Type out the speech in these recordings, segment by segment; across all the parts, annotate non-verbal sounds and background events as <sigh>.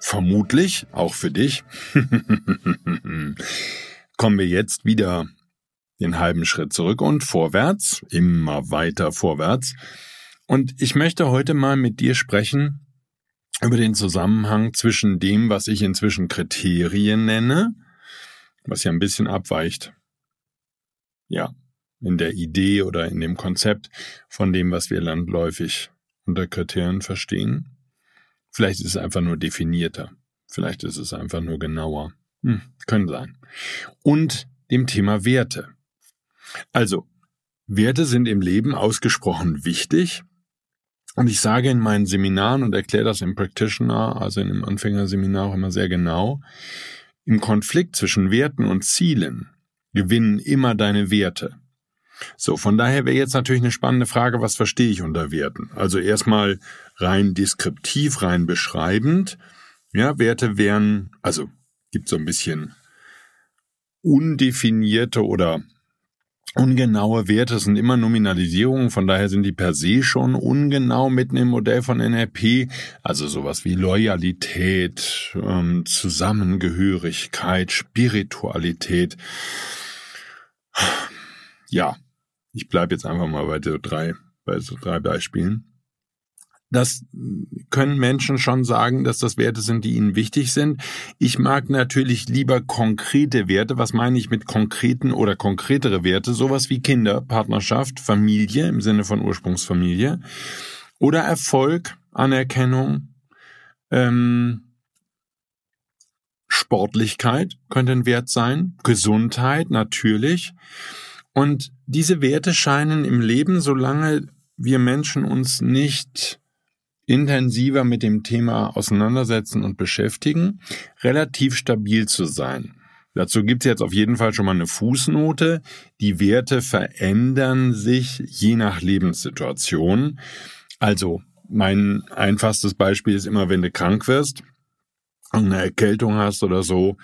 vermutlich auch für dich, <laughs> kommen wir jetzt wieder den halben Schritt zurück und vorwärts, immer weiter vorwärts. Und ich möchte heute mal mit dir sprechen über den Zusammenhang zwischen dem, was ich inzwischen Kriterien nenne, was ja ein bisschen abweicht. Ja, in der Idee oder in dem Konzept von dem, was wir landläufig unter Kriterien verstehen. Vielleicht ist es einfach nur definierter. Vielleicht ist es einfach nur genauer. Hm, können sein. Und dem Thema Werte. Also, Werte sind im Leben ausgesprochen wichtig. Und ich sage in meinen Seminaren und erkläre das im Practitioner, also in dem Anfängerseminar auch immer sehr genau, im Konflikt zwischen Werten und Zielen gewinnen immer deine Werte. So, von daher wäre jetzt natürlich eine spannende Frage, was verstehe ich unter Werten? Also erstmal rein deskriptiv, rein beschreibend. Ja, Werte wären, also gibt so ein bisschen undefinierte oder ungenaue Werte sind immer Nominalisierungen, von daher sind die per se schon ungenau mitten im Modell von NRP, also sowas wie Loyalität, ähm, Zusammengehörigkeit, Spiritualität. Ja, ich bleibe jetzt einfach mal bei so drei, bei so drei Beispielen. Das können Menschen schon sagen, dass das Werte sind, die ihnen wichtig sind. Ich mag natürlich lieber konkrete Werte. Was meine ich mit konkreten oder konkretere Werte? Sowas wie Kinder, Partnerschaft, Familie im Sinne von Ursprungsfamilie oder Erfolg, Anerkennung, ähm, Sportlichkeit könnte ein Wert sein, Gesundheit natürlich. Und diese Werte scheinen im Leben, solange wir Menschen uns nicht intensiver mit dem Thema auseinandersetzen und beschäftigen, relativ stabil zu sein. Dazu gibt es jetzt auf jeden Fall schon mal eine Fußnote. Die Werte verändern sich je nach Lebenssituation. Also mein einfachstes Beispiel ist immer, wenn du krank wirst, eine Erkältung hast oder so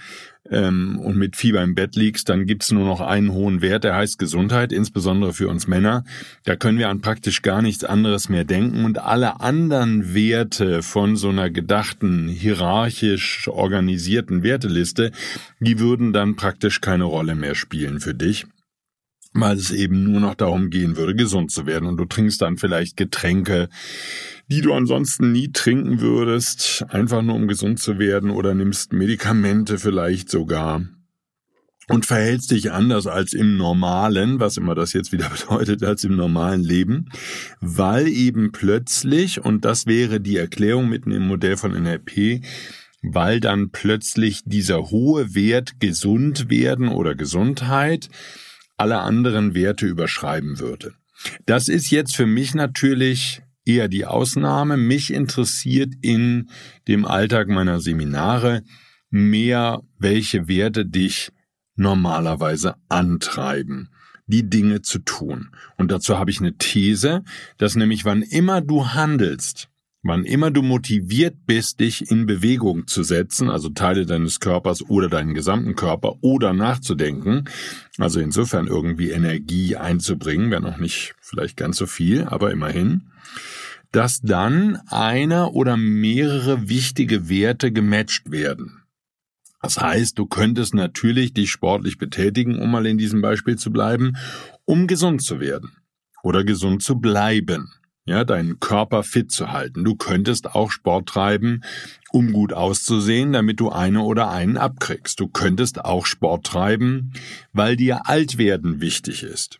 ähm, und mit Fieber im Bett liegst, dann gibt's nur noch einen hohen Wert, der heißt Gesundheit, insbesondere für uns Männer. Da können wir an praktisch gar nichts anderes mehr denken und alle anderen Werte von so einer gedachten, hierarchisch organisierten Werteliste, die würden dann praktisch keine Rolle mehr spielen für dich weil es eben nur noch darum gehen würde, gesund zu werden. Und du trinkst dann vielleicht Getränke, die du ansonsten nie trinken würdest, einfach nur um gesund zu werden oder nimmst Medikamente vielleicht sogar und verhältst dich anders als im normalen, was immer das jetzt wieder <laughs> bedeutet, als im normalen Leben, weil eben plötzlich, und das wäre die Erklärung mitten im Modell von NLP, weil dann plötzlich dieser hohe Wert gesund werden oder Gesundheit alle anderen Werte überschreiben würde. Das ist jetzt für mich natürlich eher die Ausnahme. Mich interessiert in dem Alltag meiner Seminare mehr, welche Werte dich normalerweise antreiben, die Dinge zu tun. Und dazu habe ich eine These, dass nämlich wann immer du handelst, Wann immer du motiviert bist, dich in Bewegung zu setzen, also Teile deines Körpers oder deinen gesamten Körper oder nachzudenken, also insofern irgendwie Energie einzubringen, wenn auch nicht vielleicht ganz so viel, aber immerhin, dass dann einer oder mehrere wichtige Werte gematcht werden. Das heißt, du könntest natürlich dich sportlich betätigen, um mal in diesem Beispiel zu bleiben, um gesund zu werden oder gesund zu bleiben. Ja, deinen Körper fit zu halten. Du könntest auch Sport treiben, um gut auszusehen, damit du eine oder einen abkriegst. Du könntest auch Sport treiben, weil dir Altwerden wichtig ist.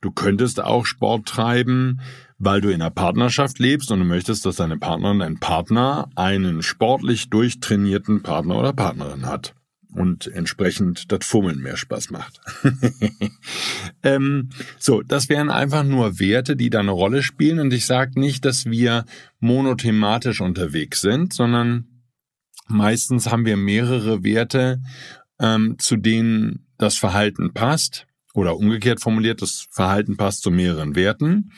Du könntest auch Sport treiben, weil du in einer Partnerschaft lebst und du möchtest, dass deine Partnerin, dein Partner einen sportlich durchtrainierten Partner oder Partnerin hat und entsprechend das Fummeln mehr Spaß macht. <laughs> ähm, so, das wären einfach nur Werte, die da eine Rolle spielen. Und ich sage nicht, dass wir monothematisch unterwegs sind, sondern meistens haben wir mehrere Werte, ähm, zu denen das Verhalten passt. Oder umgekehrt formuliert, das Verhalten passt zu mehreren Werten.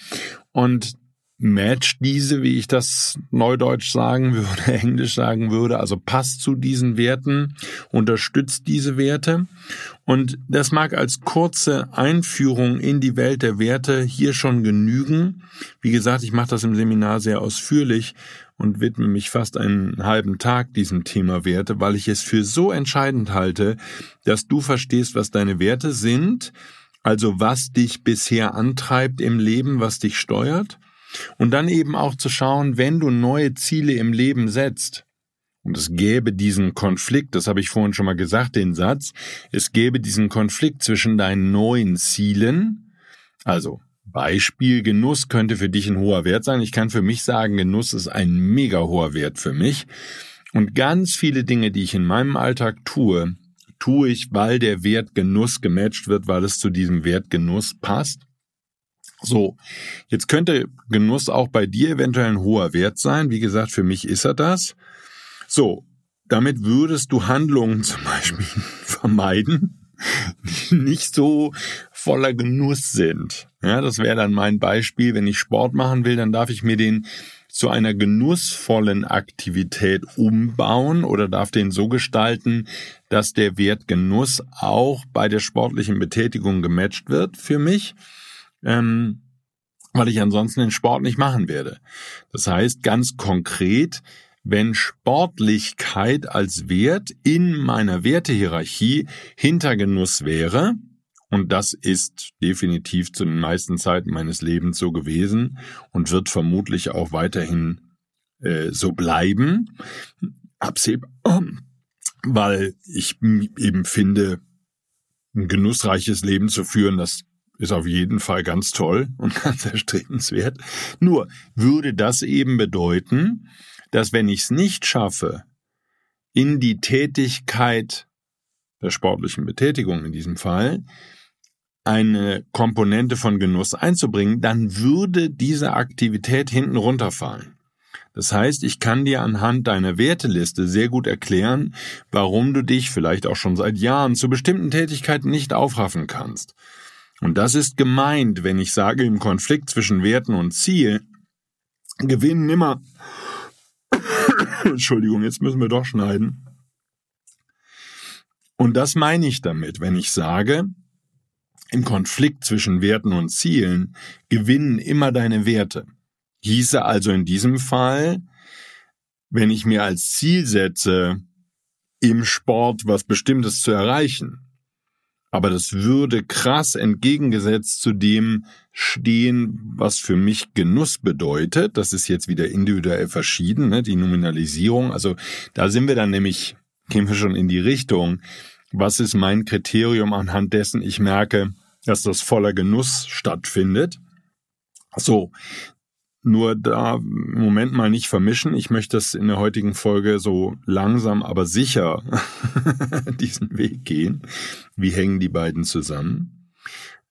Und matcht diese, wie ich das neudeutsch sagen würde, <laughs> englisch sagen würde, also passt zu diesen Werten, unterstützt diese Werte. Und das mag als kurze Einführung in die Welt der Werte hier schon genügen. Wie gesagt, ich mache das im Seminar sehr ausführlich und widme mich fast einen halben Tag diesem Thema Werte, weil ich es für so entscheidend halte, dass du verstehst, was deine Werte sind, also was dich bisher antreibt im Leben, was dich steuert und dann eben auch zu schauen, wenn du neue Ziele im Leben setzt, und es gäbe diesen Konflikt, das habe ich vorhin schon mal gesagt, den Satz, es gäbe diesen Konflikt zwischen deinen neuen Zielen, also Beispiel Genuss könnte für dich ein hoher Wert sein. Ich kann für mich sagen, Genuss ist ein mega hoher Wert für mich. Und ganz viele Dinge, die ich in meinem Alltag tue, tue ich, weil der Wert Genuss gematcht wird, weil es zu diesem Wert Genuss passt. So, jetzt könnte Genuss auch bei dir eventuell ein hoher Wert sein. Wie gesagt, für mich ist er das. So, damit würdest du Handlungen <laughs> zum Beispiel vermeiden, die nicht so voller Genuss sind. Ja, das wäre dann mein Beispiel. Wenn ich Sport machen will, dann darf ich mir den zu einer genussvollen Aktivität umbauen oder darf den so gestalten, dass der Wert Genuss auch bei der sportlichen Betätigung gematcht wird für mich ähm, weil ich ansonsten den Sport nicht machen werde. Das heißt ganz konkret, wenn Sportlichkeit als Wert in meiner Wertehierarchie hinter Genuss wäre, und das ist definitiv zu den meisten Zeiten meines Lebens so gewesen und wird vermutlich auch weiterhin äh, so bleiben, absehbar, weil ich eben finde, ein genussreiches Leben zu führen, das ist auf jeden Fall ganz toll und <laughs> ganz erstrebenswert. Nur würde das eben bedeuten, dass wenn ich es nicht schaffe, in die Tätigkeit der sportlichen Betätigung in diesem Fall eine Komponente von Genuss einzubringen, dann würde diese Aktivität hinten runterfallen. Das heißt, ich kann dir anhand deiner Werteliste sehr gut erklären, warum du dich vielleicht auch schon seit Jahren zu bestimmten Tätigkeiten nicht aufraffen kannst. Und das ist gemeint, wenn ich sage, im Konflikt zwischen Werten und Ziel gewinnen immer. <coughs> Entschuldigung, jetzt müssen wir doch schneiden. Und das meine ich damit, wenn ich sage, im Konflikt zwischen Werten und Zielen gewinnen immer deine Werte. Hieße also in diesem Fall, wenn ich mir als Ziel setze, im Sport was Bestimmtes zu erreichen, aber das würde krass entgegengesetzt zu dem stehen, was für mich Genuss bedeutet. Das ist jetzt wieder individuell verschieden, ne? die Nominalisierung. Also da sind wir dann nämlich, gehen wir schon in die Richtung. Was ist mein Kriterium anhand dessen ich merke, dass das voller Genuss stattfindet? So, nur da im Moment mal nicht vermischen. Ich möchte das in der heutigen Folge so langsam, aber sicher <laughs> diesen Weg gehen. Wie hängen die beiden zusammen?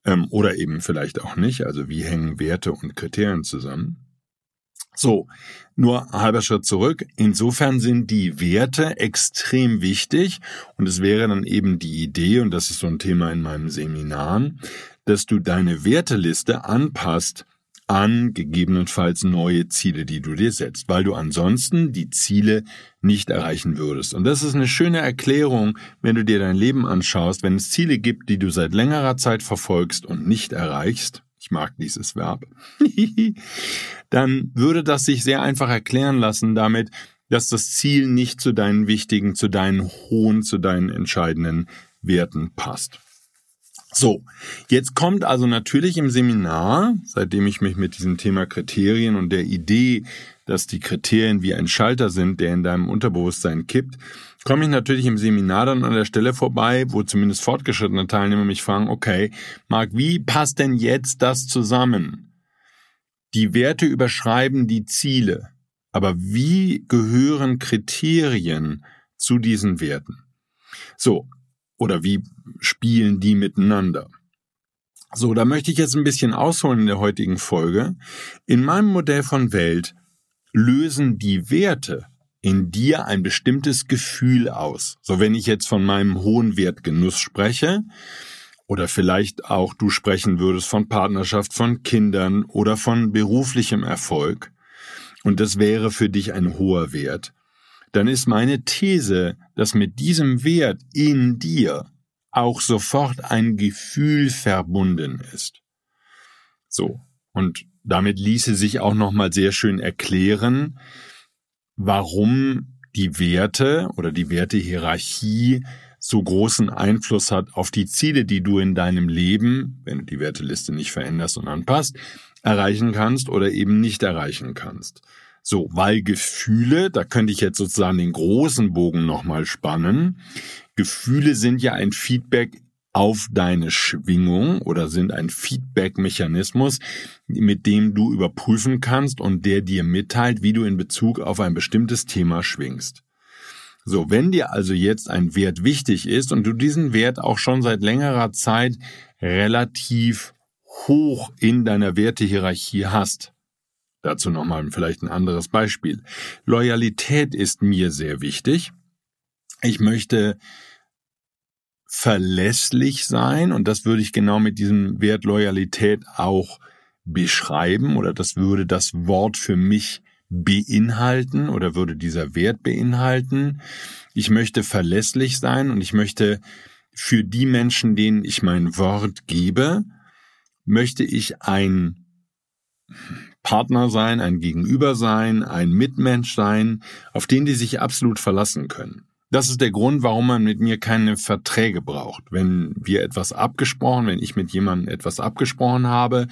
Ähm, oder eben vielleicht auch nicht. Also wie hängen Werte und Kriterien zusammen? So, nur halber Schritt zurück. Insofern sind die Werte extrem wichtig und es wäre dann eben die Idee, und das ist so ein Thema in meinem Seminar, dass du deine Werteliste anpasst an gegebenenfalls neue Ziele, die du dir setzt, weil du ansonsten die Ziele nicht erreichen würdest. Und das ist eine schöne Erklärung, wenn du dir dein Leben anschaust, wenn es Ziele gibt, die du seit längerer Zeit verfolgst und nicht erreichst, ich mag dieses Verb, <laughs> dann würde das sich sehr einfach erklären lassen damit, dass das Ziel nicht zu deinen wichtigen, zu deinen hohen, zu deinen entscheidenden Werten passt. So, jetzt kommt also natürlich im Seminar, seitdem ich mich mit diesem Thema Kriterien und der Idee, dass die Kriterien wie ein Schalter sind, der in deinem Unterbewusstsein kippt, komme ich natürlich im Seminar dann an der Stelle vorbei, wo zumindest fortgeschrittene Teilnehmer mich fragen, okay, Marc, wie passt denn jetzt das zusammen? Die Werte überschreiben die Ziele, aber wie gehören Kriterien zu diesen Werten? So, oder wie spielen die miteinander? So, da möchte ich jetzt ein bisschen ausholen in der heutigen Folge. In meinem Modell von Welt lösen die Werte in dir ein bestimmtes Gefühl aus. So, wenn ich jetzt von meinem hohen Wert Genuss spreche, oder vielleicht auch du sprechen würdest von Partnerschaft, von Kindern oder von beruflichem Erfolg, und das wäre für dich ein hoher Wert, dann ist meine These, dass mit diesem Wert in dir auch sofort ein Gefühl verbunden ist. So. Und damit ließe sich auch nochmal sehr schön erklären, warum die Werte oder die Wertehierarchie so großen Einfluss hat auf die Ziele, die du in deinem Leben, wenn du die Werteliste nicht veränderst und anpasst, erreichen kannst oder eben nicht erreichen kannst. So, weil Gefühle, da könnte ich jetzt sozusagen den großen Bogen nochmal spannen. Gefühle sind ja ein Feedback auf deine Schwingung oder sind ein Feedback-Mechanismus, mit dem du überprüfen kannst und der dir mitteilt, wie du in Bezug auf ein bestimmtes Thema schwingst. So, wenn dir also jetzt ein Wert wichtig ist und du diesen Wert auch schon seit längerer Zeit relativ hoch in deiner Wertehierarchie hast, Dazu nochmal vielleicht ein anderes Beispiel. Loyalität ist mir sehr wichtig. Ich möchte verlässlich sein und das würde ich genau mit diesem Wert Loyalität auch beschreiben oder das würde das Wort für mich beinhalten oder würde dieser Wert beinhalten. Ich möchte verlässlich sein und ich möchte für die Menschen, denen ich mein Wort gebe, möchte ich ein Partner sein, ein Gegenüber sein, ein Mitmensch sein, auf den die sich absolut verlassen können. Das ist der Grund, warum man mit mir keine Verträge braucht. Wenn wir etwas abgesprochen, wenn ich mit jemandem etwas abgesprochen habe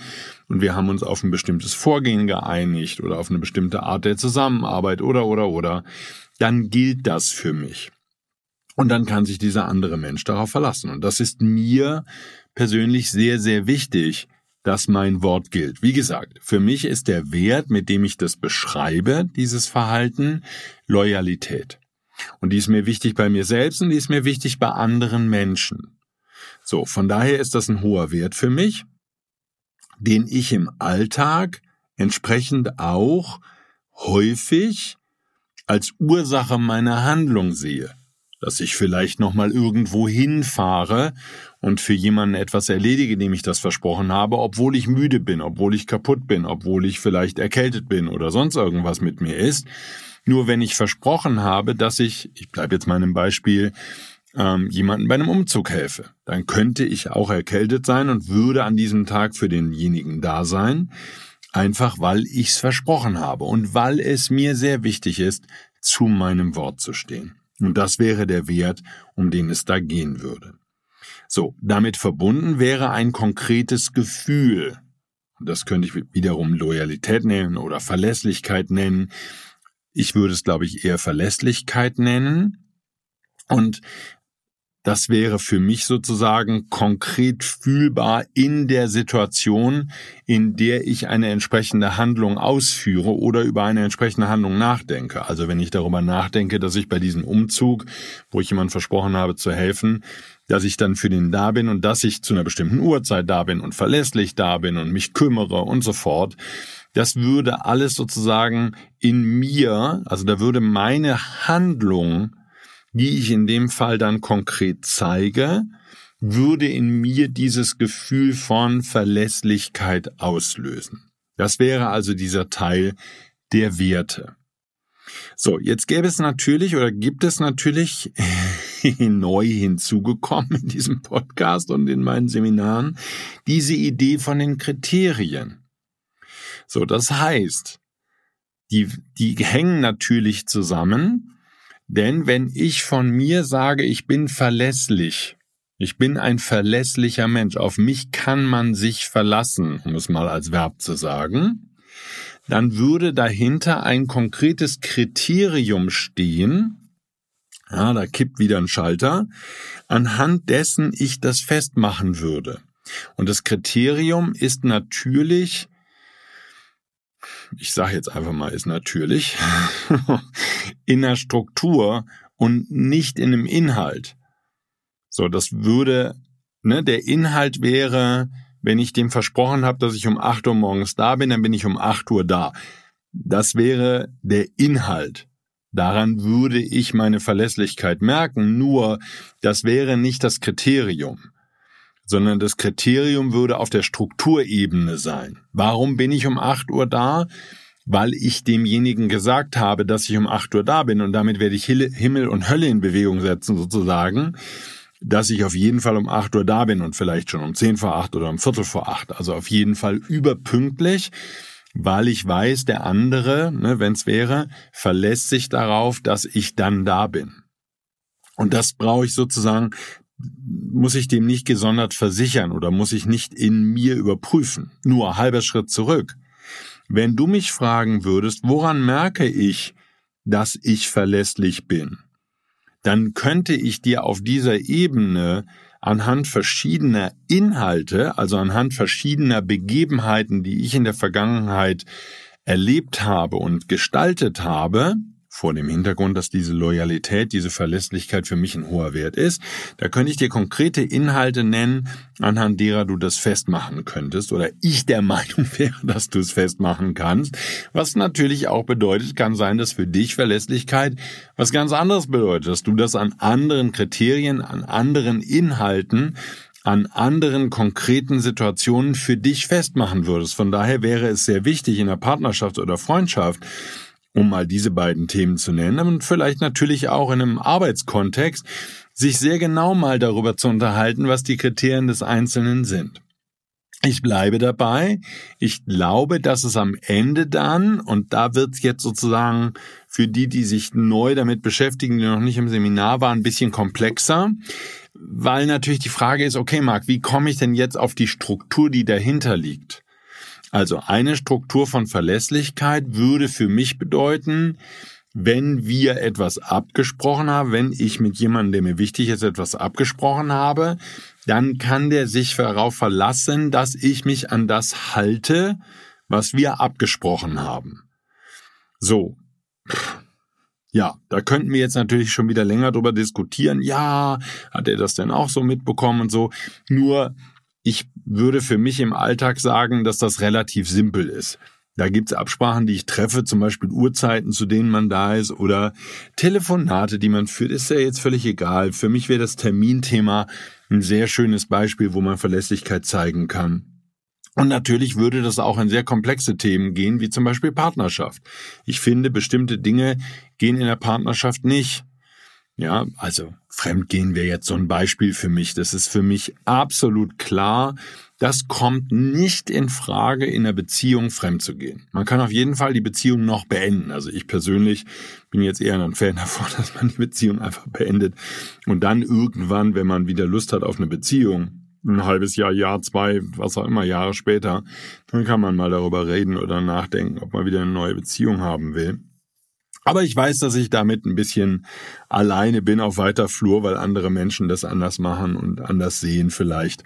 und wir haben uns auf ein bestimmtes Vorgehen geeinigt oder auf eine bestimmte Art der Zusammenarbeit oder oder oder, dann gilt das für mich. Und dann kann sich dieser andere Mensch darauf verlassen. Und das ist mir persönlich sehr, sehr wichtig, dass mein Wort gilt. Wie gesagt, für mich ist der Wert, mit dem ich das beschreibe, dieses Verhalten, Loyalität. Und die ist mir wichtig bei mir selbst und die ist mir wichtig bei anderen Menschen. So, von daher ist das ein hoher Wert für mich, den ich im Alltag entsprechend auch häufig als Ursache meiner Handlung sehe dass ich vielleicht nochmal irgendwo hinfahre und für jemanden etwas erledige, dem ich das versprochen habe, obwohl ich müde bin, obwohl ich kaputt bin, obwohl ich vielleicht erkältet bin oder sonst irgendwas mit mir ist. Nur wenn ich versprochen habe, dass ich, ich bleibe jetzt meinem Beispiel, ähm, jemanden bei einem Umzug helfe, dann könnte ich auch erkältet sein und würde an diesem Tag für denjenigen da sein, einfach weil ich's versprochen habe und weil es mir sehr wichtig ist, zu meinem Wort zu stehen. Und das wäre der Wert, um den es da gehen würde. So, damit verbunden wäre ein konkretes Gefühl. Das könnte ich wiederum Loyalität nennen oder Verlässlichkeit nennen. Ich würde es, glaube ich, eher Verlässlichkeit nennen. Und das wäre für mich sozusagen konkret fühlbar in der Situation, in der ich eine entsprechende Handlung ausführe oder über eine entsprechende Handlung nachdenke. Also wenn ich darüber nachdenke, dass ich bei diesem Umzug, wo ich jemand versprochen habe zu helfen, dass ich dann für den da bin und dass ich zu einer bestimmten Uhrzeit da bin und verlässlich da bin und mich kümmere und so fort. Das würde alles sozusagen in mir, also da würde meine Handlung die ich in dem Fall dann konkret zeige, würde in mir dieses Gefühl von Verlässlichkeit auslösen. Das wäre also dieser Teil der Werte. So, jetzt gäbe es natürlich oder gibt es natürlich <laughs> neu hinzugekommen in diesem Podcast und in meinen Seminaren diese Idee von den Kriterien. So, das heißt, die, die hängen natürlich zusammen denn wenn ich von mir sage, ich bin verlässlich, Ich bin ein verlässlicher Mensch. Auf mich kann man sich verlassen, um es mal als Verb zu sagen. Dann würde dahinter ein konkretes Kriterium stehen. Ja, da kippt wieder ein Schalter, anhand dessen ich das festmachen würde. Und das Kriterium ist natürlich, ich sage jetzt einfach mal, ist natürlich <laughs> in der Struktur und nicht in dem Inhalt. So, das würde, ne, der Inhalt wäre, wenn ich dem versprochen habe, dass ich um 8 Uhr morgens da bin, dann bin ich um 8 Uhr da. Das wäre der Inhalt. Daran würde ich meine Verlässlichkeit merken, nur das wäre nicht das Kriterium sondern das Kriterium würde auf der Strukturebene sein. Warum bin ich um 8 Uhr da? Weil ich demjenigen gesagt habe, dass ich um 8 Uhr da bin und damit werde ich Himmel und Hölle in Bewegung setzen sozusagen, dass ich auf jeden Fall um 8 Uhr da bin und vielleicht schon um 10 vor 8 oder um Viertel vor 8. Also auf jeden Fall überpünktlich, weil ich weiß, der andere, ne, wenn es wäre, verlässt sich darauf, dass ich dann da bin. Und das brauche ich sozusagen muss ich dem nicht gesondert versichern oder muss ich nicht in mir überprüfen. Nur halber Schritt zurück. Wenn du mich fragen würdest, woran merke ich, dass ich verlässlich bin, dann könnte ich dir auf dieser Ebene anhand verschiedener Inhalte, also anhand verschiedener Begebenheiten, die ich in der Vergangenheit erlebt habe und gestaltet habe, vor dem Hintergrund, dass diese Loyalität, diese Verlässlichkeit für mich ein hoher Wert ist. Da könnte ich dir konkrete Inhalte nennen, anhand derer du das festmachen könntest oder ich der <laughs> Meinung wäre, dass du es festmachen kannst. Was natürlich auch bedeutet, kann sein, dass für dich Verlässlichkeit was ganz anderes bedeutet, dass du das an anderen Kriterien, an anderen Inhalten an anderen konkreten Situationen für dich festmachen würdest. Von daher wäre es sehr wichtig in der Partnerschaft oder Freundschaft, um mal diese beiden Themen zu nennen, und vielleicht natürlich auch in einem Arbeitskontext, sich sehr genau mal darüber zu unterhalten, was die Kriterien des Einzelnen sind. Ich bleibe dabei. Ich glaube, dass es am Ende dann, und da wird es jetzt sozusagen für die, die sich neu damit beschäftigen, die noch nicht im Seminar waren, ein bisschen komplexer, weil natürlich die Frage ist, okay, Marc, wie komme ich denn jetzt auf die Struktur, die dahinter liegt? Also eine Struktur von Verlässlichkeit würde für mich bedeuten, wenn wir etwas abgesprochen haben, wenn ich mit jemandem, der mir wichtig ist, etwas abgesprochen habe, dann kann der sich darauf verlassen, dass ich mich an das halte, was wir abgesprochen haben. So. Ja, da könnten wir jetzt natürlich schon wieder länger drüber diskutieren. Ja, hat er das denn auch so mitbekommen und so. Nur ich würde für mich im Alltag sagen, dass das relativ simpel ist. Da gibt's Absprachen, die ich treffe, zum Beispiel Uhrzeiten, zu denen man da ist, oder Telefonate, die man führt, ist ja jetzt völlig egal. Für mich wäre das Terminthema ein sehr schönes Beispiel, wo man Verlässlichkeit zeigen kann. Und natürlich würde das auch in sehr komplexe Themen gehen, wie zum Beispiel Partnerschaft. Ich finde, bestimmte Dinge gehen in der Partnerschaft nicht. Ja, also Fremdgehen wäre jetzt so ein Beispiel für mich. Das ist für mich absolut klar. Das kommt nicht in Frage, in der Beziehung fremd zu gehen. Man kann auf jeden Fall die Beziehung noch beenden. Also ich persönlich bin jetzt eher ein Fan <laughs> davon, dass man die Beziehung einfach beendet und dann irgendwann, wenn man wieder Lust hat auf eine Beziehung, ein halbes Jahr, Jahr, zwei, was auch immer, Jahre später, dann kann man mal darüber reden oder nachdenken, ob man wieder eine neue Beziehung haben will. Aber ich weiß, dass ich damit ein bisschen alleine bin auf weiter Flur, weil andere Menschen das anders machen und anders sehen vielleicht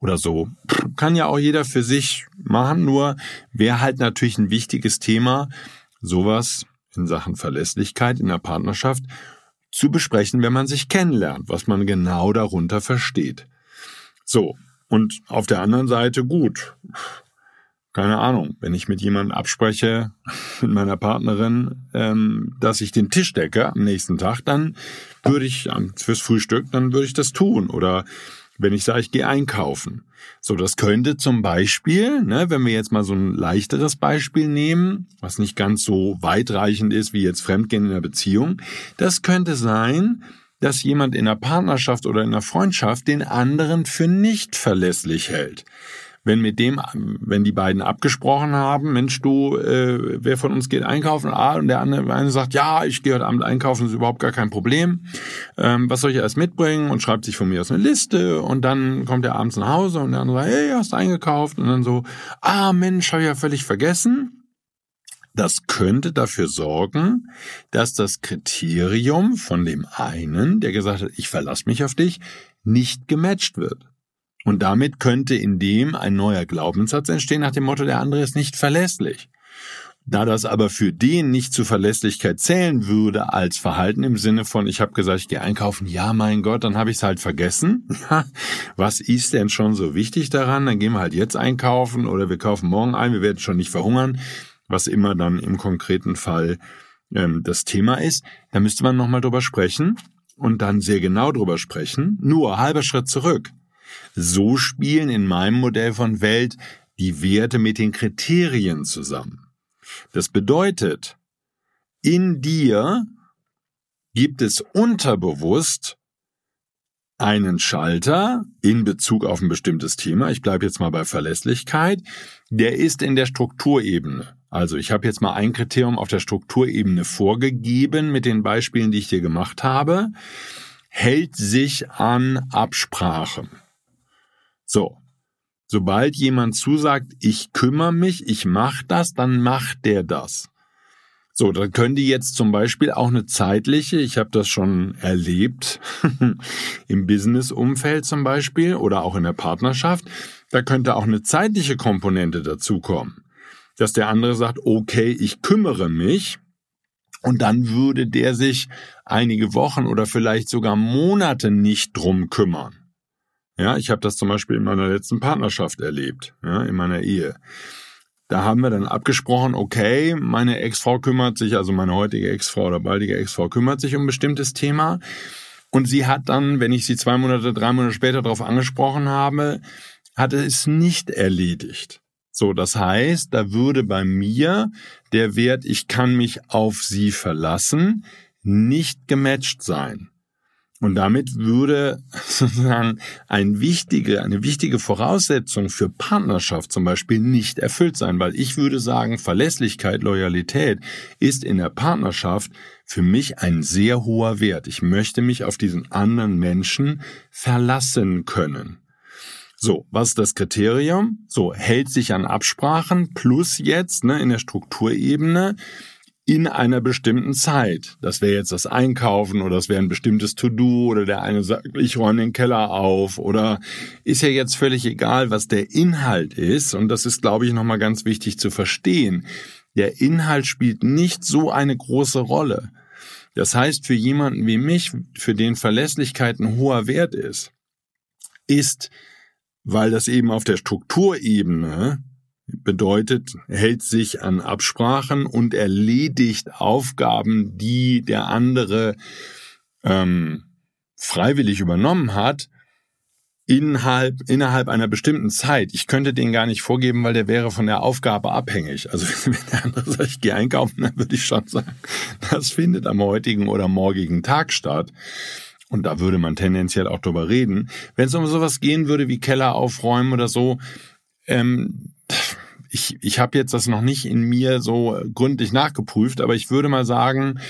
oder so. Kann ja auch jeder für sich machen, nur wäre halt natürlich ein wichtiges Thema, sowas in Sachen Verlässlichkeit in der Partnerschaft zu besprechen, wenn man sich kennenlernt, was man genau darunter versteht. So, und auf der anderen Seite gut keine Ahnung, wenn ich mit jemandem abspreche, <laughs> mit meiner Partnerin, ähm, dass ich den Tisch decke am nächsten Tag, dann würde ich fürs Frühstück, dann würde ich das tun. Oder wenn ich sage, ich gehe einkaufen. So, das könnte zum Beispiel, ne, wenn wir jetzt mal so ein leichteres Beispiel nehmen, was nicht ganz so weitreichend ist wie jetzt Fremdgehen in der Beziehung, das könnte sein, dass jemand in einer Partnerschaft oder in einer Freundschaft den anderen für nicht verlässlich hält. Wenn mit dem, wenn die beiden abgesprochen haben, Mensch, du, äh, wer von uns geht einkaufen? Ah, und der andere eine sagt, ja, ich gehe heute Abend einkaufen, ist überhaupt gar kein Problem. Ähm, was soll ich alles mitbringen? Und schreibt sich von mir aus eine Liste und dann kommt er abends nach Hause und der andere sagt, hey, hast eingekauft? Und dann so, ah Mensch, habe ich ja völlig vergessen. Das könnte dafür sorgen, dass das Kriterium von dem einen, der gesagt hat, ich verlasse mich auf dich, nicht gematcht wird. Und damit könnte in dem ein neuer Glaubenssatz entstehen nach dem Motto, der andere ist nicht verlässlich. Da das aber für den nicht zur Verlässlichkeit zählen würde als Verhalten im Sinne von, ich habe gesagt, ich gehe einkaufen, ja mein Gott, dann habe ich es halt vergessen. <laughs> Was ist denn schon so wichtig daran? Dann gehen wir halt jetzt einkaufen oder wir kaufen morgen ein, wir werden schon nicht verhungern, was immer dann im konkreten Fall ähm, das Thema ist. Da müsste man nochmal drüber sprechen und dann sehr genau drüber sprechen. Nur halber Schritt zurück. So spielen in meinem Modell von Welt die Werte mit den Kriterien zusammen. Das bedeutet, in dir gibt es unterbewusst einen Schalter in Bezug auf ein bestimmtes Thema. Ich bleibe jetzt mal bei Verlässlichkeit. Der ist in der Strukturebene. Also ich habe jetzt mal ein Kriterium auf der Strukturebene vorgegeben mit den Beispielen, die ich dir gemacht habe. Hält sich an Absprachen. So. Sobald jemand zusagt, ich kümmere mich, ich mache das, dann macht der das. So, dann könnte jetzt zum Beispiel auch eine zeitliche, ich habe das schon erlebt, <laughs> im Business-Umfeld zum Beispiel oder auch in der Partnerschaft, da könnte auch eine zeitliche Komponente dazukommen. Dass der andere sagt, okay, ich kümmere mich, und dann würde der sich einige Wochen oder vielleicht sogar Monate nicht drum kümmern. Ja, ich habe das zum Beispiel in meiner letzten Partnerschaft erlebt, ja, in meiner Ehe. Da haben wir dann abgesprochen, okay, meine Ex-Frau kümmert sich, also meine heutige Ex-Frau oder baldige Ex-Frau kümmert sich um ein bestimmtes Thema. Und sie hat dann, wenn ich sie zwei Monate, drei Monate später darauf angesprochen habe, hatte es nicht erledigt. So, das heißt, da würde bei mir der Wert, ich kann mich auf sie verlassen, nicht gematcht sein. Und damit würde <laughs> sozusagen ein wichtige, eine wichtige Voraussetzung für Partnerschaft zum Beispiel nicht erfüllt sein, weil ich würde sagen, Verlässlichkeit, Loyalität ist in der Partnerschaft für mich ein sehr hoher Wert. Ich möchte mich auf diesen anderen Menschen verlassen können. So, was ist das Kriterium? So, hält sich an Absprachen plus jetzt ne, in der Strukturebene in einer bestimmten Zeit. Das wäre jetzt das Einkaufen oder das wäre ein bestimmtes To-Do oder der eine sagt, ich räume den Keller auf oder ist ja jetzt völlig egal, was der Inhalt ist. Und das ist, glaube ich, nochmal ganz wichtig zu verstehen. Der Inhalt spielt nicht so eine große Rolle. Das heißt, für jemanden wie mich, für den Verlässlichkeit ein hoher Wert ist, ist, weil das eben auf der Strukturebene bedeutet, hält sich an Absprachen und erledigt Aufgaben, die der andere ähm, freiwillig übernommen hat, innerhalb, innerhalb einer bestimmten Zeit. Ich könnte den gar nicht vorgeben, weil der wäre von der Aufgabe abhängig. Also <laughs> wenn der andere sagt, ich gehe einkaufen, dann würde ich schon sagen, das findet am heutigen oder morgigen Tag statt. Und da würde man tendenziell auch drüber reden. Wenn es um sowas gehen würde wie Keller aufräumen oder so, ähm, ich, ich habe jetzt das noch nicht in mir so gründlich nachgeprüft, aber ich würde mal sagen,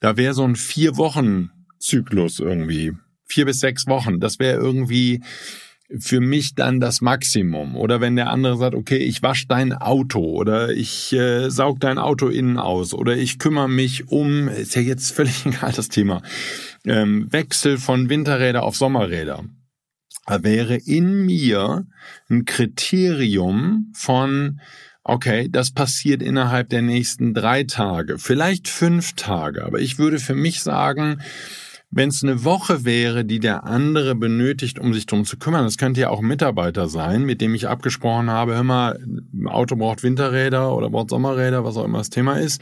da wäre so ein vier Wochen Zyklus irgendwie. Vier bis sechs Wochen. Das wäre irgendwie für mich dann das Maximum. Oder wenn der andere sagt, okay, ich wasche dein Auto oder ich äh, saug dein Auto innen aus oder ich kümmere mich um, ist ja jetzt völlig <laughs> egal das Thema, ähm, Wechsel von Winterräder auf Sommerräder wäre in mir ein Kriterium von, okay, das passiert innerhalb der nächsten drei Tage, vielleicht fünf Tage, aber ich würde für mich sagen, wenn es eine Woche wäre, die der andere benötigt, um sich drum zu kümmern, das könnte ja auch ein Mitarbeiter sein, mit dem ich abgesprochen habe, hör mal, Auto braucht Winterräder oder braucht Sommerräder, was auch immer das Thema ist,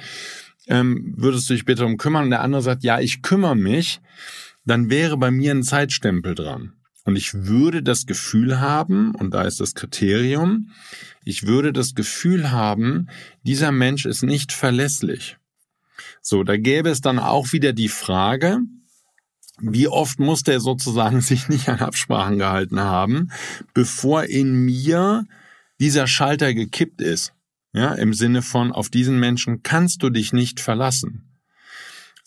ähm, würdest du dich bitte um kümmern? Und der andere sagt, ja, ich kümmere mich, dann wäre bei mir ein Zeitstempel dran. Und ich würde das Gefühl haben, und da ist das Kriterium, ich würde das Gefühl haben, dieser Mensch ist nicht verlässlich. So, da gäbe es dann auch wieder die Frage, wie oft muss der sozusagen <laughs> sich nicht an Absprachen gehalten haben, bevor in mir dieser Schalter gekippt ist. Ja, im Sinne von, auf diesen Menschen kannst du dich nicht verlassen.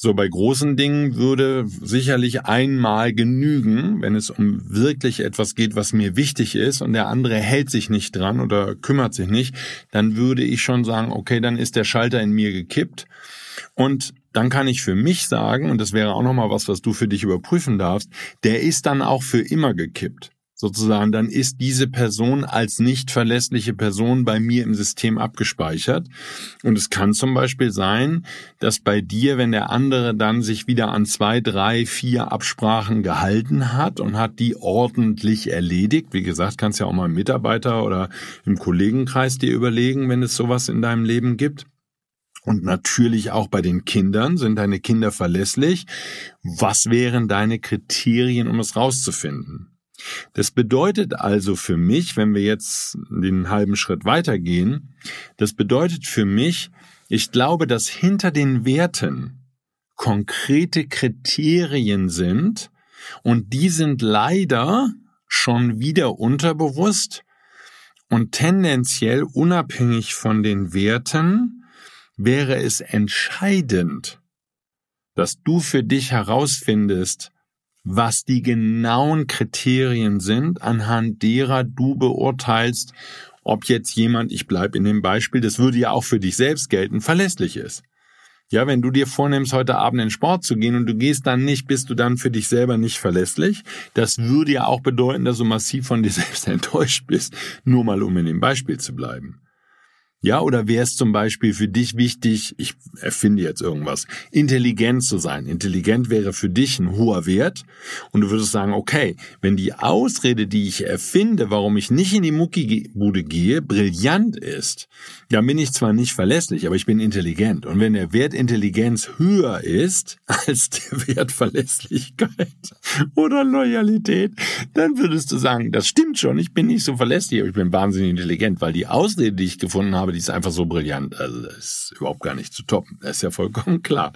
So bei großen Dingen würde sicherlich einmal genügen, wenn es um wirklich etwas geht, was mir wichtig ist und der andere hält sich nicht dran oder kümmert sich nicht, dann würde ich schon sagen, okay, dann ist der Schalter in mir gekippt. Und dann kann ich für mich sagen, und das wäre auch nochmal was, was du für dich überprüfen darfst, der ist dann auch für immer gekippt sozusagen, dann ist diese Person als nicht verlässliche Person bei mir im System abgespeichert. Und es kann zum Beispiel sein, dass bei dir, wenn der andere dann sich wieder an zwei, drei, vier Absprachen gehalten hat und hat die ordentlich erledigt, wie gesagt, kannst ja auch mal im Mitarbeiter oder im Kollegenkreis dir überlegen, wenn es sowas in deinem Leben gibt. Und natürlich auch bei den Kindern. Sind deine Kinder verlässlich? Was wären deine Kriterien, um es rauszufinden? Das bedeutet also für mich, wenn wir jetzt den halben Schritt weitergehen, das bedeutet für mich, ich glaube, dass hinter den Werten konkrete Kriterien sind und die sind leider schon wieder unterbewusst und tendenziell unabhängig von den Werten wäre es entscheidend, dass du für dich herausfindest, was die genauen Kriterien sind, anhand derer du beurteilst, ob jetzt jemand, ich bleib in dem Beispiel, das würde ja auch für dich selbst gelten, verlässlich ist. Ja, wenn du dir vornimmst, heute Abend in Sport zu gehen und du gehst dann nicht, bist du dann für dich selber nicht verlässlich. Das würde ja auch bedeuten, dass du massiv von dir <laughs> selbst enttäuscht bist, nur mal um in dem Beispiel zu bleiben. Ja, oder wäre es zum Beispiel für dich wichtig, ich erfinde jetzt irgendwas, intelligent zu sein. Intelligent wäre für dich ein hoher Wert und du würdest sagen, okay, wenn die Ausrede, die ich erfinde, warum ich nicht in die Muckibude gehe, brillant ist, dann bin ich zwar nicht verlässlich, aber ich bin intelligent. Und wenn der Wert Intelligenz höher ist <laughs> als der Wert Verlässlichkeit oder Loyalität, dann würdest du sagen, das stimmt schon, ich bin nicht so verlässlich, aber ich bin wahnsinnig intelligent, weil die Ausrede, die ich gefunden habe, aber die ist einfach so brillant. Also das ist überhaupt gar nicht zu toppen. Das ist ja vollkommen <laughs> klar.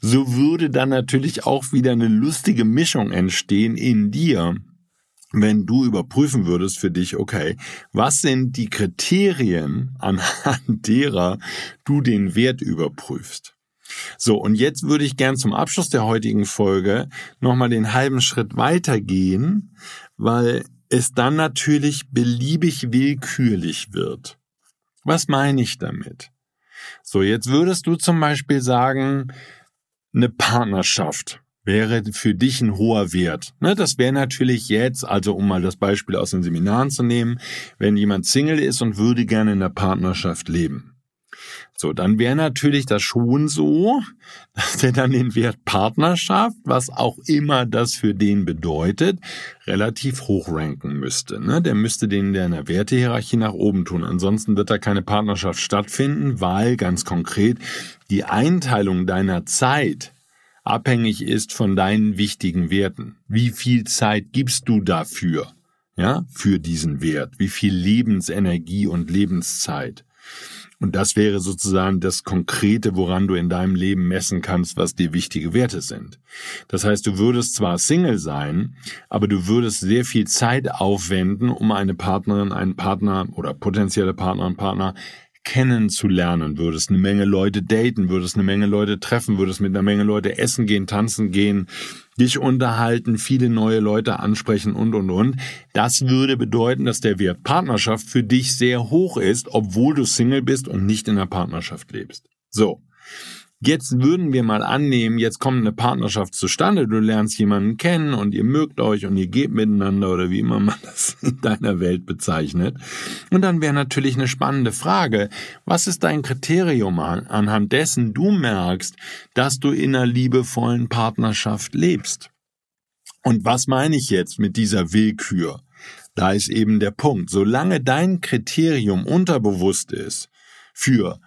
So würde dann natürlich auch wieder eine lustige Mischung entstehen in dir, wenn du überprüfen würdest für dich, okay, was sind die Kriterien, <laughs> anhand derer du den Wert überprüfst? So, und jetzt würde ich gern zum Abschluss der heutigen Folge nochmal den halben Schritt weitergehen, weil es dann natürlich beliebig willkürlich wird. Was meine ich damit? So, jetzt würdest du zum Beispiel sagen, eine Partnerschaft wäre für dich ein hoher Wert. Ne, das wäre natürlich jetzt, also um mal das Beispiel aus den Seminaren zu nehmen, wenn jemand Single ist und würde gerne in einer Partnerschaft leben. So, dann wäre natürlich das schon so, dass der dann den Wert Partnerschaft, was auch immer das für den bedeutet, relativ hoch ranken müsste. Ne? Der müsste den in der Wertehierarchie nach oben tun. Ansonsten wird da keine Partnerschaft stattfinden, weil ganz konkret die Einteilung deiner Zeit abhängig ist von deinen wichtigen Werten. Wie viel Zeit gibst du dafür? Ja, für diesen Wert? Wie viel Lebensenergie und Lebenszeit? Und das wäre sozusagen das Konkrete, woran du in deinem Leben messen kannst, was dir wichtige Werte sind. Das heißt, du würdest zwar Single sein, aber du würdest sehr viel Zeit aufwenden, um eine Partnerin, einen Partner oder potenzielle Partnerin, Partner kennenzulernen, würdest eine Menge Leute daten, würdest eine Menge Leute treffen, würdest mit einer Menge Leute essen gehen, tanzen gehen, dich unterhalten, viele neue Leute ansprechen und, und, und. Das würde bedeuten, dass der Wert Partnerschaft für dich sehr hoch ist, obwohl du Single bist und nicht in einer Partnerschaft lebst. So. Jetzt würden wir mal annehmen, jetzt kommt eine Partnerschaft zustande, du lernst jemanden kennen und ihr mögt euch und ihr geht miteinander oder wie immer man <laughs> das in deiner Welt bezeichnet. Und dann wäre natürlich eine spannende Frage, was ist dein Kriterium anhand dessen du merkst, dass du in einer liebevollen Partnerschaft lebst? Und was meine ich jetzt mit dieser Willkür? Da ist eben der Punkt, solange dein Kriterium unterbewusst ist für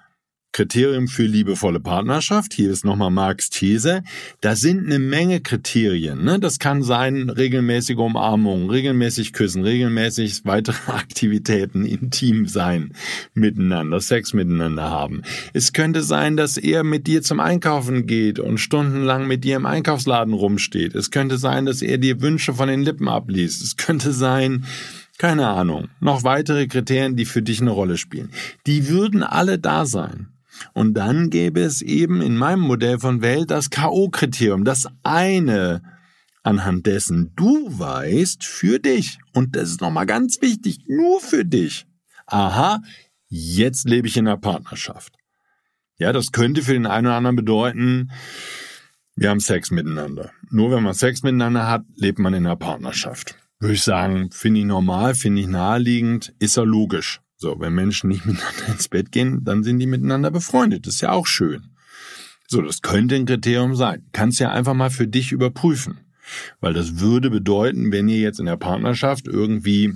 Kriterium für liebevolle Partnerschaft, hier ist nochmal Marx These, da sind eine Menge Kriterien. Ne? Das kann sein regelmäßige Umarmung, regelmäßig küssen, regelmäßig weitere <laughs> Aktivitäten intim sein miteinander, Sex miteinander haben. Es könnte sein, dass er mit dir zum Einkaufen geht und stundenlang mit dir im Einkaufsladen rumsteht. Es könnte sein, dass er dir Wünsche von den Lippen abliest. Es könnte sein, keine Ahnung, noch weitere Kriterien, die für dich eine Rolle spielen. Die würden alle da sein. Und dann gäbe es eben in meinem Modell von Welt das K.O.-Kriterium, das eine, anhand dessen du weißt, für dich. Und das ist nochmal ganz wichtig, nur für dich. Aha, jetzt lebe ich in einer Partnerschaft. Ja, das könnte für den einen oder anderen bedeuten, wir haben Sex miteinander. Nur wenn man Sex miteinander hat, lebt man in einer Partnerschaft. Würde ich sagen, finde ich normal, finde ich naheliegend, ist ja logisch. So, wenn Menschen nicht <laughs> miteinander ins Bett gehen, dann sind die miteinander befreundet. Das ist ja auch schön. So, das könnte ein Kriterium sein. Kannst ja einfach mal für dich überprüfen. Weil das würde bedeuten, wenn ihr jetzt in der Partnerschaft irgendwie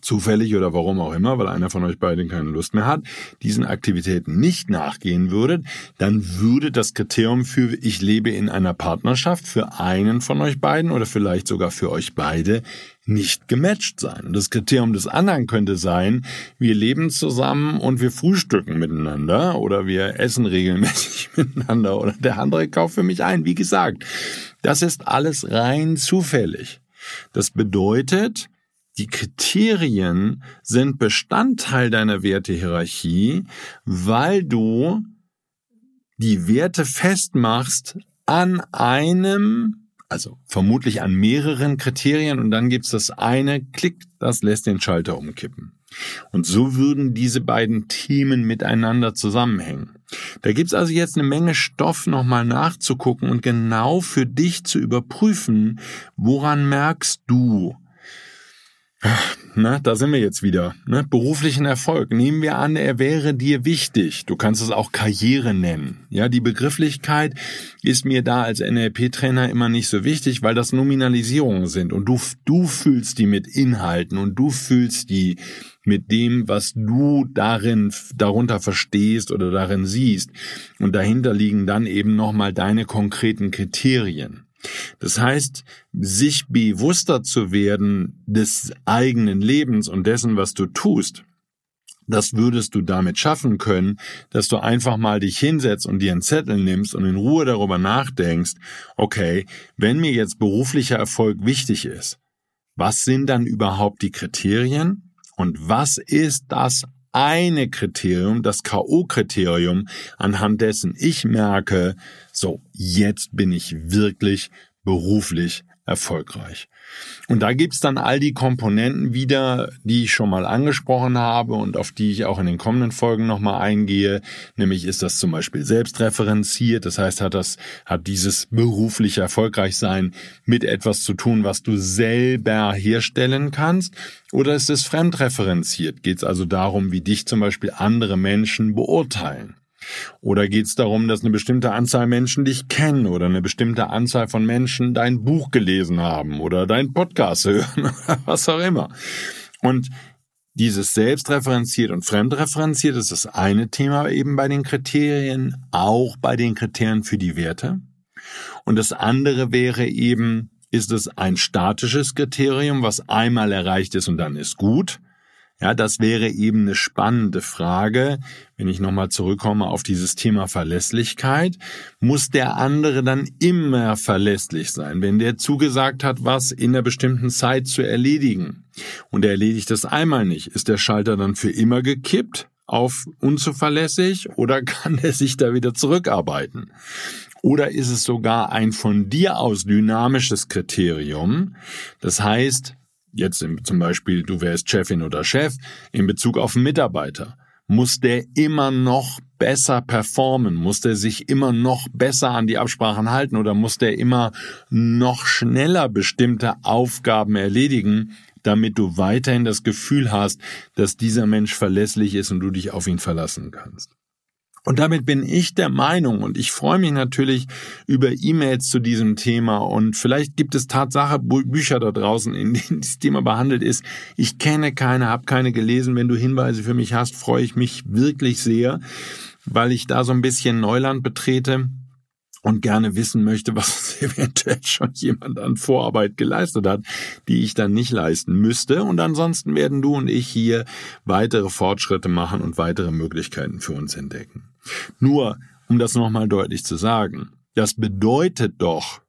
zufällig oder warum auch immer, weil einer von euch beiden keine Lust mehr hat, diesen Aktivitäten nicht nachgehen würdet, dann würde das Kriterium für ich lebe in einer Partnerschaft für einen von euch beiden oder vielleicht sogar für euch beide nicht gematcht sein. Das Kriterium des anderen könnte sein, wir leben zusammen und wir frühstücken miteinander oder wir essen regelmäßig <laughs> miteinander oder der andere kauft für mich ein. Wie gesagt, das ist alles rein zufällig. Das bedeutet, die Kriterien sind Bestandteil deiner Wertehierarchie, weil du die Werte festmachst an einem, also vermutlich an mehreren Kriterien und dann gibt's das eine, klick, das lässt den Schalter umkippen. Und so würden diese beiden Themen miteinander zusammenhängen. Da gibt's also jetzt eine Menge Stoff nochmal nachzugucken und genau für dich zu überprüfen, woran merkst du, na, da sind wir jetzt wieder. Ne? Beruflichen Erfolg. Nehmen wir an, er wäre dir wichtig. Du kannst es auch Karriere nennen. Ja, die Begrifflichkeit ist mir da als NLP-Trainer immer nicht so wichtig, weil das Nominalisierungen sind und du, du fühlst die mit Inhalten und du fühlst die mit dem, was du darin, darunter verstehst oder darin siehst. Und dahinter liegen dann eben nochmal deine konkreten Kriterien. Das heißt, sich bewusster zu werden des eigenen Lebens und dessen, was du tust, das würdest du damit schaffen können, dass du einfach mal dich hinsetzt und dir einen Zettel nimmst und in Ruhe darüber nachdenkst, okay, wenn mir jetzt beruflicher Erfolg wichtig ist, was sind dann überhaupt die Kriterien und was ist das eine Kriterium, das K.O.-Kriterium, anhand dessen ich merke, so, jetzt bin ich wirklich beruflich erfolgreich. Und da gibt's dann all die Komponenten wieder, die ich schon mal angesprochen habe und auf die ich auch in den kommenden Folgen nochmal eingehe. Nämlich ist das zum Beispiel selbstreferenziert. Das heißt, hat das, hat dieses berufliche Erfolgreichsein mit etwas zu tun, was du selber herstellen kannst? Oder ist es fremdreferenziert? Geht es also darum, wie dich zum Beispiel andere Menschen beurteilen? Oder geht es darum, dass eine bestimmte Anzahl Menschen dich kennen oder eine bestimmte Anzahl von Menschen dein Buch gelesen haben oder deinen Podcast <laughs> hören oder was auch immer. Und dieses selbstreferenziert und fremdreferenziert ist das eine Thema eben bei den Kriterien, auch bei den Kriterien für die Werte. Und das andere wäre eben, ist es ein statisches Kriterium, was einmal erreicht ist und dann ist gut? Ja, das wäre eben eine spannende Frage. Wenn ich nochmal zurückkomme auf dieses Thema Verlässlichkeit, muss der andere dann immer verlässlich sein, wenn der zugesagt hat, was in der bestimmten Zeit zu erledigen. Und er erledigt das einmal nicht. Ist der Schalter dann für immer gekippt? auf unzuverlässig oder <laughs> kann er sich da wieder zurückarbeiten? Oder ist es sogar ein von dir aus dynamisches Kriterium? Das heißt, jetzt zum Beispiel du wärst Chefin oder Chef, in Bezug auf Mitarbeiter, muss der immer noch besser performen? Muss der sich immer noch besser an die Absprachen halten oder muss der immer noch schneller bestimmte Aufgaben erledigen, damit du weiterhin das Gefühl hast, dass dieser Mensch verlässlich ist und du dich auf ihn verlassen kannst? Und damit bin ich der Meinung und ich freue mich natürlich über E-Mails zu diesem Thema und vielleicht gibt es Tatsache Bücher da draußen, in denen <laughs> dieses Thema behandelt ist. Ich kenne keine, habe keine gelesen. Wenn du Hinweise für mich hast, freue ich mich wirklich sehr, weil ich da so ein bisschen Neuland betrete und gerne wissen möchte, <laughs> was eventuell schon jemand an Vorarbeit geleistet hat, die ich dann nicht leisten müsste. Und ansonsten werden du und ich hier weitere Fortschritte machen und weitere Möglichkeiten für uns entdecken. Nur, um das nochmal deutlich zu sagen, das bedeutet doch,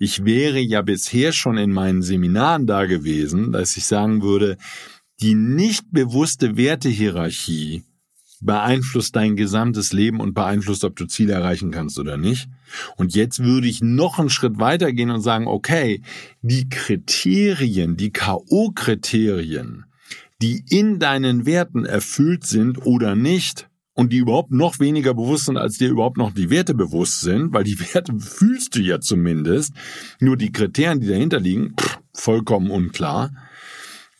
Ich wäre ja bisher schon in meinen Seminaren da gewesen, dass ich sagen würde, die nicht bewusste Wertehierarchie beeinflusst dein gesamtes Leben und beeinflusst, ob du Ziele erreichen kannst oder nicht. Und jetzt würde ich noch einen Schritt weitergehen und sagen, okay, die Kriterien, die KO-Kriterien, die in deinen Werten erfüllt sind oder nicht, und die überhaupt noch weniger bewusst sind, als dir überhaupt noch die Werte bewusst sind, weil die <laughs> Werte fühlst du ja zumindest, nur die Kriterien, die dahinter liegen, vollkommen unklar,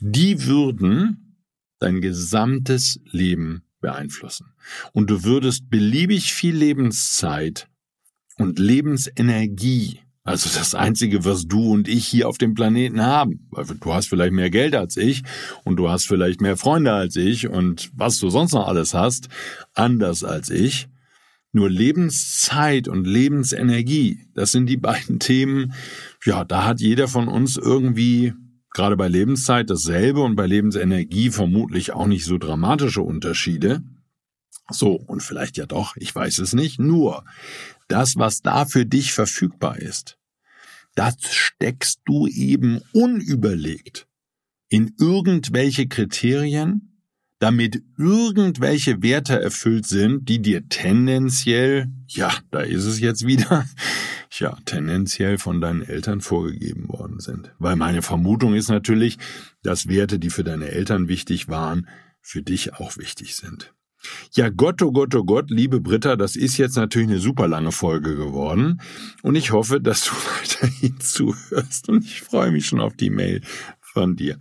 die würden dein gesamtes Leben beeinflussen. Und du würdest beliebig viel Lebenszeit und Lebensenergie, also das Einzige, was du und ich hier auf dem Planeten haben, weil du hast vielleicht mehr Geld als ich und du hast vielleicht mehr Freunde als ich und was du sonst noch alles hast, anders als ich. Nur Lebenszeit und Lebensenergie, das sind die beiden <laughs> Themen, ja, da hat jeder von uns irgendwie gerade bei Lebenszeit dasselbe und bei Lebensenergie vermutlich auch nicht so dramatische Unterschiede. So, und vielleicht ja doch, ich weiß es nicht, nur das, was da für dich verfügbar ist, das steckst du eben unüberlegt in irgendwelche Kriterien, damit irgendwelche Werte erfüllt sind, die dir tendenziell, ja, da ist es jetzt wieder, <laughs> ja, tendenziell von deinen Eltern vorgegeben worden sind. Weil meine Vermutung ist natürlich, dass Werte, die für deine Eltern wichtig waren, für dich auch wichtig sind. Ja, Gott, oh Gott, oh Gott, liebe Britta, das ist jetzt natürlich eine super lange Folge geworden. Und ich hoffe, dass du <laughs> weiterhin zuhörst. Und ich freue mich schon auf die Mail von dir.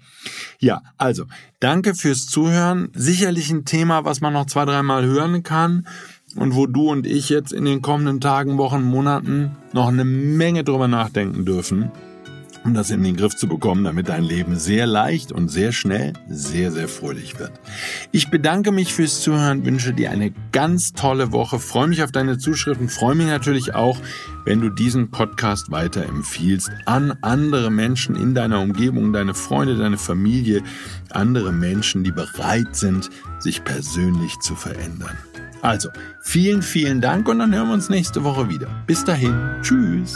Ja, also, danke fürs Zuhören. Sicherlich ein Thema, was man noch zwei, dreimal hören kann und wo du und ich jetzt in den kommenden Tagen, Wochen, Monaten noch eine Menge drüber nachdenken dürfen, um das in den Griff zu bekommen, damit dein Leben sehr leicht und sehr schnell sehr, sehr fröhlich wird. Ich bedanke mich fürs Zuhören, wünsche dir eine ganz tolle Woche, freue mich auf deine Zuschriften, freue mich natürlich auch, wenn du diesen Podcast weiterempfiehlst an andere Menschen in deiner Umgebung, deine Freunde, deine Familie, andere Menschen, die bereit sind, sich persönlich zu verändern. Also, vielen, vielen Dank und dann hören wir uns nächste Woche wieder. Bis dahin, tschüss.